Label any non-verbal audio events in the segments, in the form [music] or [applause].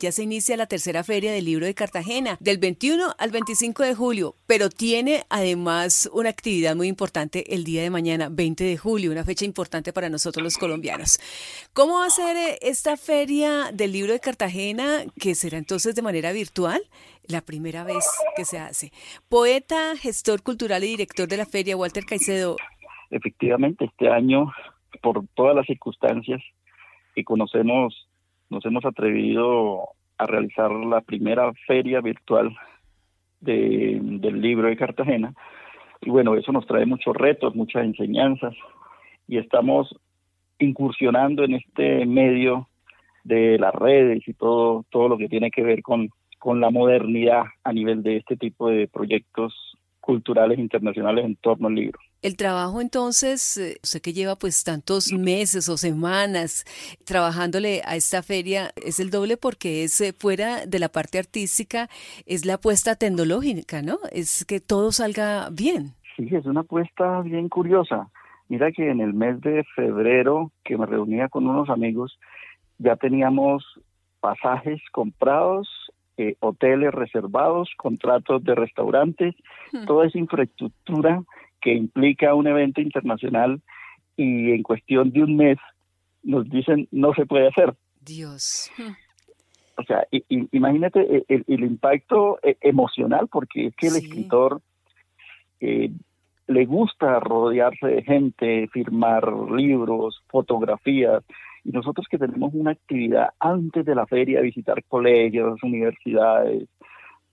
Ya se inicia la tercera feria del libro de Cartagena, del 21 al 25 de julio, pero tiene además una actividad muy importante el día de mañana, 20 de julio, una fecha importante para nosotros los colombianos. ¿Cómo va a ser eh, esta feria del libro de Cartagena, que será entonces de manera virtual? La primera vez que se hace. Poeta, gestor cultural y director de la feria, Walter Caicedo. Efectivamente, este año, por todas las circunstancias que conocemos nos hemos atrevido a realizar la primera feria virtual del libro de Cartagena. Y bueno, eso nos trae muchos retos, muchas enseñanzas y estamos incursionando en este medio de las redes y todo, todo lo que tiene que ver con, con la modernidad a nivel de este tipo de proyectos culturales internacionales en torno al libro. El trabajo entonces, eh, sé que lleva pues tantos meses o semanas trabajándole a esta feria, es el doble porque es eh, fuera de la parte artística, es la apuesta tecnológica, ¿no? Es que todo salga bien. Sí, es una apuesta bien curiosa. Mira que en el mes de febrero que me reunía con unos amigos, ya teníamos pasajes comprados, eh, hoteles reservados, contratos de restaurantes, hmm. toda esa infraestructura que implica un evento internacional y en cuestión de un mes nos dicen no se puede hacer. Dios. O sea, imagínate el, impacto eh, emocional, porque es que el escritor eh, le gusta rodearse de gente, firmar libros, fotografías, y nosotros que tenemos una actividad antes de la feria, visitar colegios, universidades,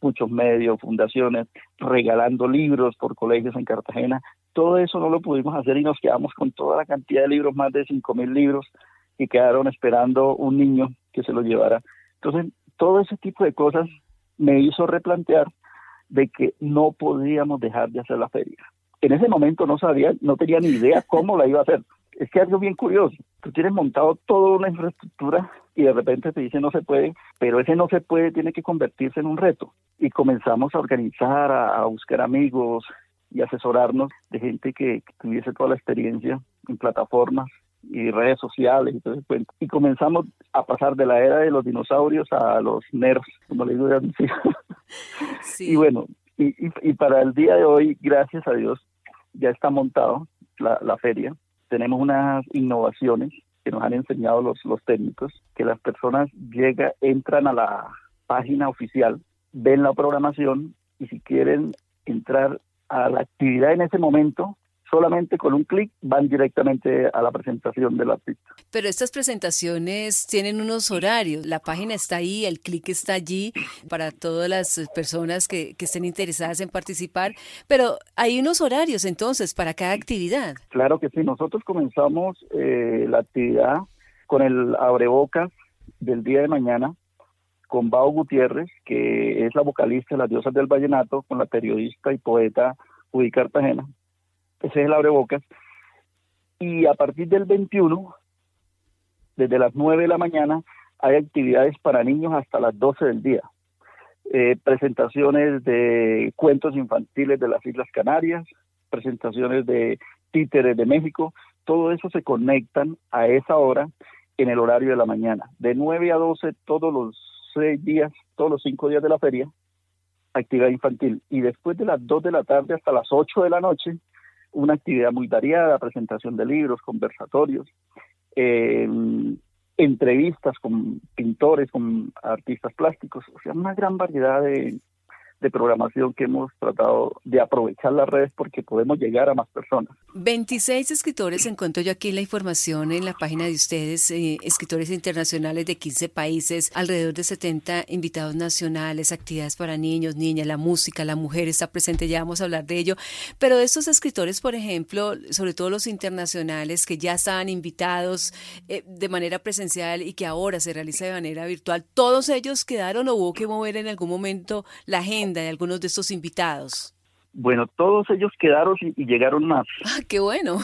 muchos medios, fundaciones, regalando libros por colegios en Cartagena. Todo eso no lo pudimos hacer y nos quedamos con toda la cantidad de libros, más de cinco mil libros, y quedaron esperando un niño que se los llevara. Entonces, todo ese tipo de cosas me hizo replantear de que no podíamos dejar de hacer la feria. En ese momento no sabía, no tenía ni idea cómo la iba a hacer. Es que algo bien curioso. Tú tienes montado toda una infraestructura y de repente te dice no se puede, pero ese no se puede tiene que convertirse en un reto. Y comenzamos a organizar, a, buscar amigos y asesorarnos de gente que, tuviese toda la experiencia en plataformas y redes sociales y todo ese cuento. Y comenzamos a pasar de la era de los dinosaurios a los nerds, como le digo [laughs] sí. Y bueno, y, y, para el día de hoy, gracias a Dios, ya está montado la, la feria. Tenemos unas innovaciones que nos han enseñado los, los técnicos, que las personas llegan, entran a la página oficial, ven la programación y si quieren entrar a la actividad en ese momento, solamente con un clic van directamente a la presentación del artista. Pero estas presentaciones tienen unos horarios, la página está ahí, el clic está allí para todas las personas que, estén interesadas en participar, pero hay unos horarios entonces para cada actividad. Claro que sí, nosotros comenzamos eh, la actividad con el abrebocas del día de mañana con Bao Gutiérrez, que es la vocalista de las diosas del vallenato, con la periodista y poeta Judy Cartagena ese es el abrebocas. Y a partir del 21, desde las 9 de la mañana, hay actividades para niños hasta las 12 del día. Eh, presentaciones de cuentos infantiles de las Islas Canarias, presentaciones de títeres de México, todo eso se conectan a esa hora en el horario de la mañana. De 9 a 12 todos los seis días, todos los cinco días de la feria, actividad infantil. Y después de las 2 de la tarde hasta las 8 de la noche, una actividad muy variada, presentación de libros, conversatorios, eh, entrevistas con pintores, con artistas plásticos, o sea, una gran variedad de, de programación que hemos tratado de aprovechar las redes porque podemos llegar a más personas. 26 escritores, encuentro yo aquí la información en la página de ustedes, eh, escritores internacionales de 15 países, alrededor de 70 invitados nacionales, actividades para niños, niñas, la música, la mujer está presente, ya vamos a hablar de ello, pero de estos escritores, por ejemplo, sobre todo los internacionales que ya estaban invitados eh, de manera presencial y que ahora se realiza de manera virtual, ¿todos ellos quedaron o hubo que mover en algún momento la gente? De algunos de estos invitados? Bueno, todos ellos quedaron y, llegaron más. [laughs] Ah, qué bueno.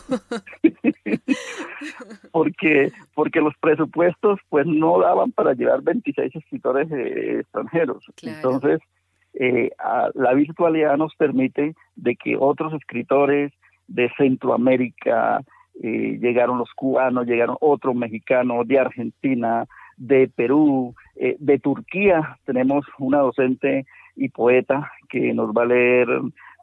[laughs] porque porque los presupuestos pues no daban para llevar 26 escritores eh, extranjeros. Entonces, eh, la virtualidad nos permite de que otros escritores de Centroamérica, eh, llegaron los cubanos, llegaron otros mexicanos de Argentina, de Perú, eh, de Turquía. Tenemos una docente y poeta que nos va a leer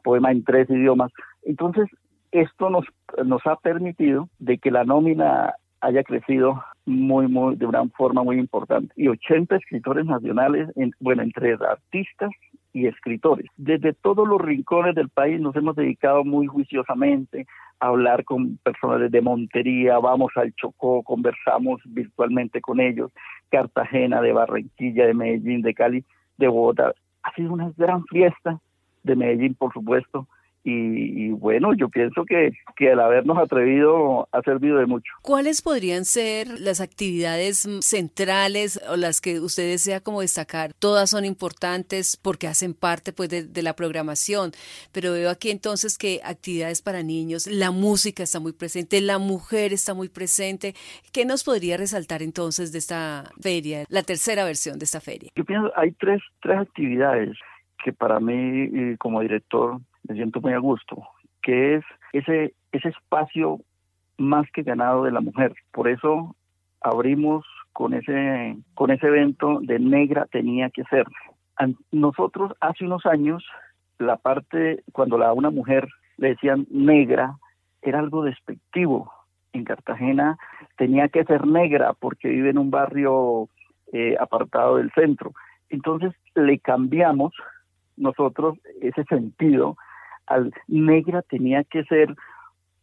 poema en tres idiomas. Entonces, esto nos, nos ha permitido de que la nómina haya crecido muy, muy, de una forma muy importante. Y 80 escritores nacionales, bueno, entre artistas y escritores. Desde todos los rincones del país nos hemos dedicado muy juiciosamente a hablar con personas de Montería, vamos al Chocó, conversamos virtualmente con ellos, Cartagena, de Barranquilla, de Medellín, de Cali, de Bogotá. Ha sido una gran fiesta de Medellín, por supuesto, y, bueno, yo pienso que, que el habernos atrevido ha servido de mucho. ¿Cuáles podrían ser las actividades centrales o las que usted desea como destacar? Todas son importantes porque hacen parte pues de, la programación, pero veo aquí entonces que actividades para niños, la música está muy presente, la mujer está muy presente. ¿Qué nos podría resaltar entonces de esta feria, la tercera versión de esta feria? Yo pienso, hay tres, tres actividades que para mí como director me siento muy a gusto, que es ese, ese espacio más que ganado de la mujer. Por eso abrimos con ese, con ese evento de negra tenía que ser. Nosotros hace unos años, la parte, cuando a una mujer le decían negra, era algo despectivo. En Cartagena tenía que ser negra porque vive en un barrio eh, apartado del centro. Entonces le cambiamos nosotros ese sentido al negra tenía que ser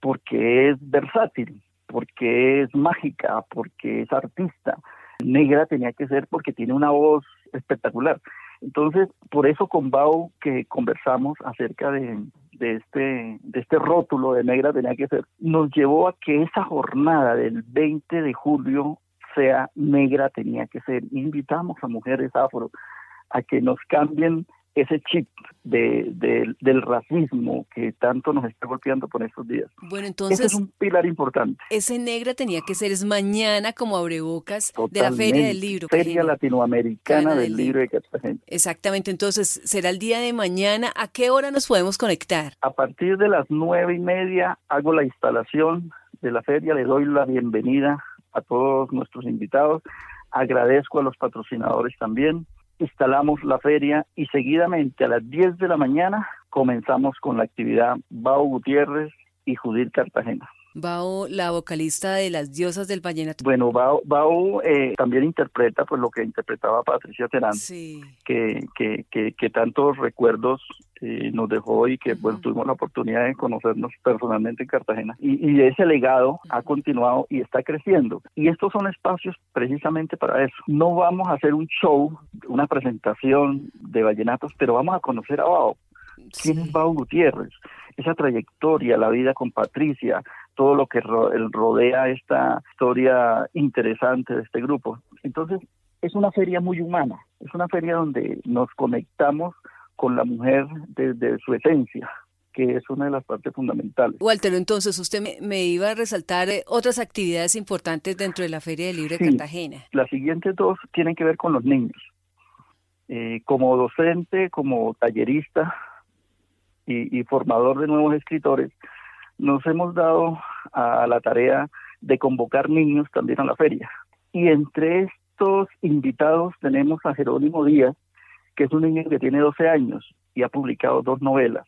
porque es versátil, porque es mágica, porque es artista. Negra tenía que ser porque tiene una voz espectacular. Entonces, por eso con Bau que conversamos acerca de, este de este rótulo de negra tenía que ser, nos llevó a que esa jornada del 20 de julio sea negra tenía que ser. Invitamos a mujeres afro a que nos cambien ese chip de, del racismo que tanto nos está golpeando por estos días. Bueno, entonces... Ese es un pilar importante. Ese negra tenía que ser es mañana como abrebocas de la Feria del Libro. Feria Latinoamericana del, Libro de Cartagena. Exactamente, entonces será el día de mañana. ¿A qué hora nos podemos conectar? A partir de las nueve y media hago la instalación de la feria, le doy la bienvenida a todos nuestros invitados, agradezco a los patrocinadores también instalamos la feria y seguidamente a las 10 de la mañana comenzamos con la actividad Bao Gutiérrez y Judith Cartagena. Bao, la vocalista de las diosas del vallenato. Bueno, Bao, Bao eh, también interpreta pues lo que interpretaba Patricia Terán, que, que, que, que, tantos recuerdos eh, nos dejó y que pues tuvimos la oportunidad de conocernos personalmente en Cartagena. Y, y ese legado ha continuado y está creciendo. Y estos son espacios precisamente para eso. No vamos a hacer un show, una presentación de vallenatos, pero vamos a conocer a Bao. ¿Quién es Bao Gutiérrez? Esa trayectoria, la vida con Patricia, todo lo que rodea esta historia interesante de este grupo. Entonces, es una feria muy humana, es una feria donde nos conectamos con la mujer desde su esencia, que es una de las partes fundamentales. Walter, entonces usted me, iba a resaltar eh, otras actividades importantes dentro de la Feria del Libro de Cartagena. Las siguientes dos tienen que ver con los niños. Eh, como docente, como tallerista y formador de nuevos escritores, nos hemos dado a la tarea de convocar niños también a la feria. Y entre estos invitados tenemos a Jerónimo Díaz, que es un niño que tiene 12 años y ha publicado dos novelas.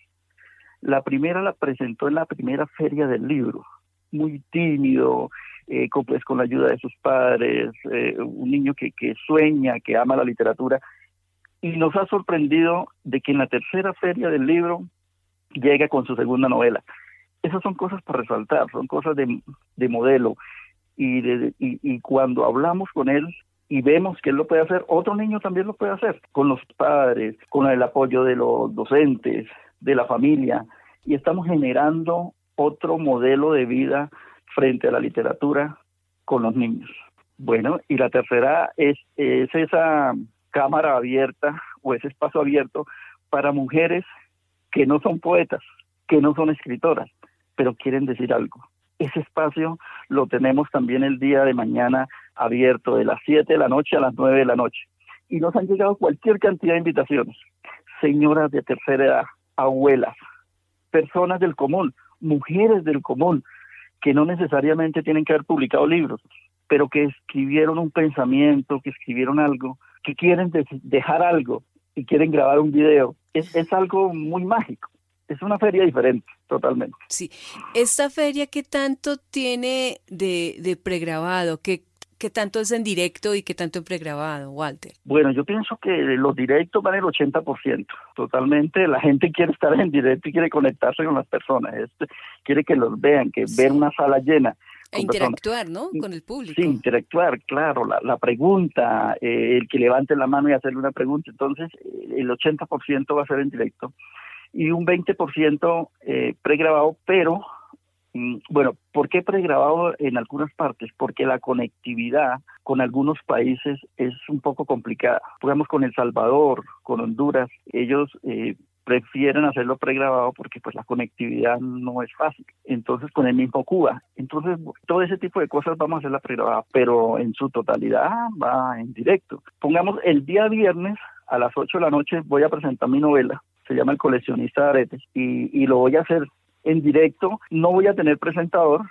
La primera la presentó en la primera feria del libro, muy tímido, eh, con, pues, la ayuda de sus padres, eh, un niño que, sueña, que ama la literatura, y nos ha sorprendido de que en la tercera feria del libro llega con su segunda novela esas son cosas para resaltar, son cosas de, de modelo. Y, de, y, y, cuando hablamos con él y vemos que él lo puede hacer, otro niño también lo puede hacer, con los padres, con el apoyo de los docentes, de la familia, y estamos generando otro modelo de vida frente a la literatura con los niños. Bueno, y la tercera es, es esa cámara abierta o ese espacio abierto para mujeres que no son poetas, que no son escritoras, pero quieren decir algo. Ese espacio lo tenemos también el día de mañana abierto de las 7 de la noche a las 9 de la noche. Y nos han llegado cualquier cantidad de invitaciones. Señoras de tercera edad, abuelas, personas del común, mujeres del común, que no necesariamente tienen que haber publicado libros, pero que escribieron un pensamiento, que escribieron algo, que quieren dejar algo y quieren grabar un video. Es, es algo muy mágico. Es una feria diferente, totalmente. Sí. ¿Esta feria qué tanto tiene de, de pregrabado? ¿Qué, ¿Qué tanto es en directo y qué tanto en pregrabado, Walter? Bueno, yo pienso que los directos van el 80%, totalmente. La gente quiere estar en directo y quiere conectarse con las personas, este, quiere que los vean, que ver una sala llena. E interactuar, ¿no? Con el público. Sí, interactuar, claro, la, la pregunta, eh, el que levante la mano y hacerle una pregunta. Entonces, el 80% va a ser en directo y un 20% eh, pregrabado, pero mm, bueno, ¿por qué pregrabado en algunas partes? Porque la conectividad con algunos países es un poco complicada. Digamos con El Salvador, con Honduras, ellos eh, prefieren hacerlo pregrabado porque pues la conectividad no es fácil. Entonces con el mismo Cuba. Entonces todo ese tipo de cosas vamos a hacerla pregrabada, pero en su totalidad va en directo. Pongamos el día viernes a las 8 de la noche voy a presentar mi novela se llama El coleccionista de aretes, y, lo voy a hacer en directo, no voy a tener presentador,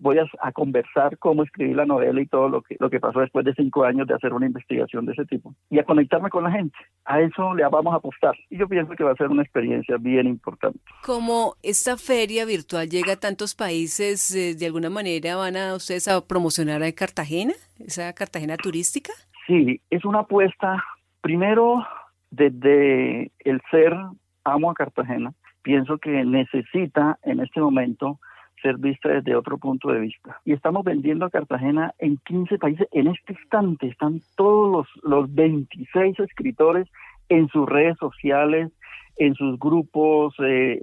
voy a, conversar cómo escribí la novela y todo lo que, lo que pasó después de cinco años de hacer una investigación de ese tipo y a conectarme con la gente. A eso le vamos a apostar y yo pienso que va a ser una experiencia bien importante. Como esta feria virtual llega a tantos países, eh, ¿de alguna manera van a ustedes a promocionar a Cartagena, esa Cartagena turística? Sí, es una apuesta primero desde el ser amo a Cartagena, pienso que necesita en este momento ser vista desde otro punto de vista. Y estamos vendiendo a Cartagena en 15 países. En este instante están todos los, los 26 escritores en sus redes sociales, en sus grupos, eh,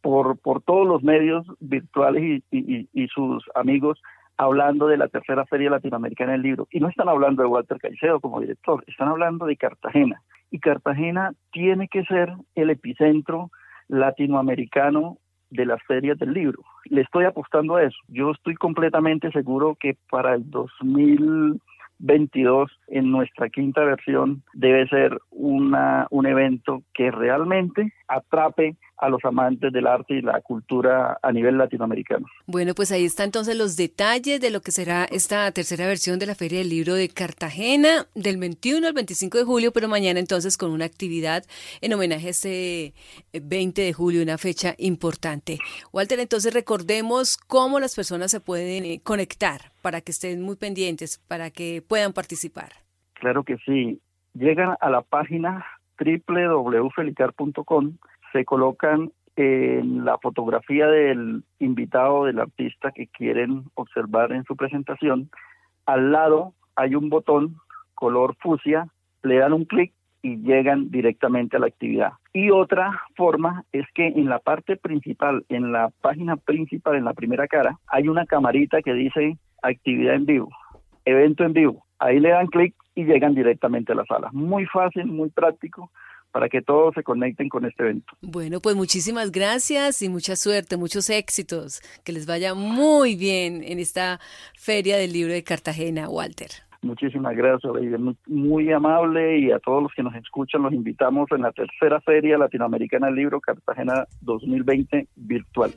por, por todos los medios virtuales y, sus amigos hablando de la tercera feria latinoamericana del libro. Y no están hablando de Walter Caicedo como director, están hablando de Cartagena y Cartagena tiene que ser el epicentro latinoamericano de las ferias del libro. Le estoy apostando a eso. Yo estoy completamente seguro que para el 2022, en nuestra quinta versión, debe ser una, un evento que realmente atrape a los amantes del arte y la cultura a nivel latinoamericano. Bueno, pues ahí están entonces los detalles de lo que será esta tercera versión de la Feria del Libro de Cartagena del 21 al 25 de julio, pero mañana entonces con una actividad en homenaje a este 20 de julio, una fecha importante. Walter, entonces recordemos cómo las personas se pueden eh, conectar para que estén muy pendientes, para que puedan participar. Claro que sí. Llegan a la página www.felicar.com se colocan en la fotografía del invitado, del artista que quieren observar en su presentación. Al lado hay un botón color fucsia, le dan un clic y llegan directamente a la actividad. Y otra forma es que en la parte principal, en la página principal, en la primera cara, hay una camarita que dice actividad en vivo, evento en vivo. Ahí le dan clic y llegan directamente a la sala. Muy fácil, muy práctico para que todos se conecten con este evento. Bueno, pues muchísimas gracias y mucha suerte, muchos éxitos, que les vaya muy bien en esta Feria del Libro de Cartagena, Walter. Muchísimas gracias, muy, muy amable y a todos los que nos escuchan los invitamos en la tercera Feria Latinoamericana del Libro Cartagena 2020 virtual.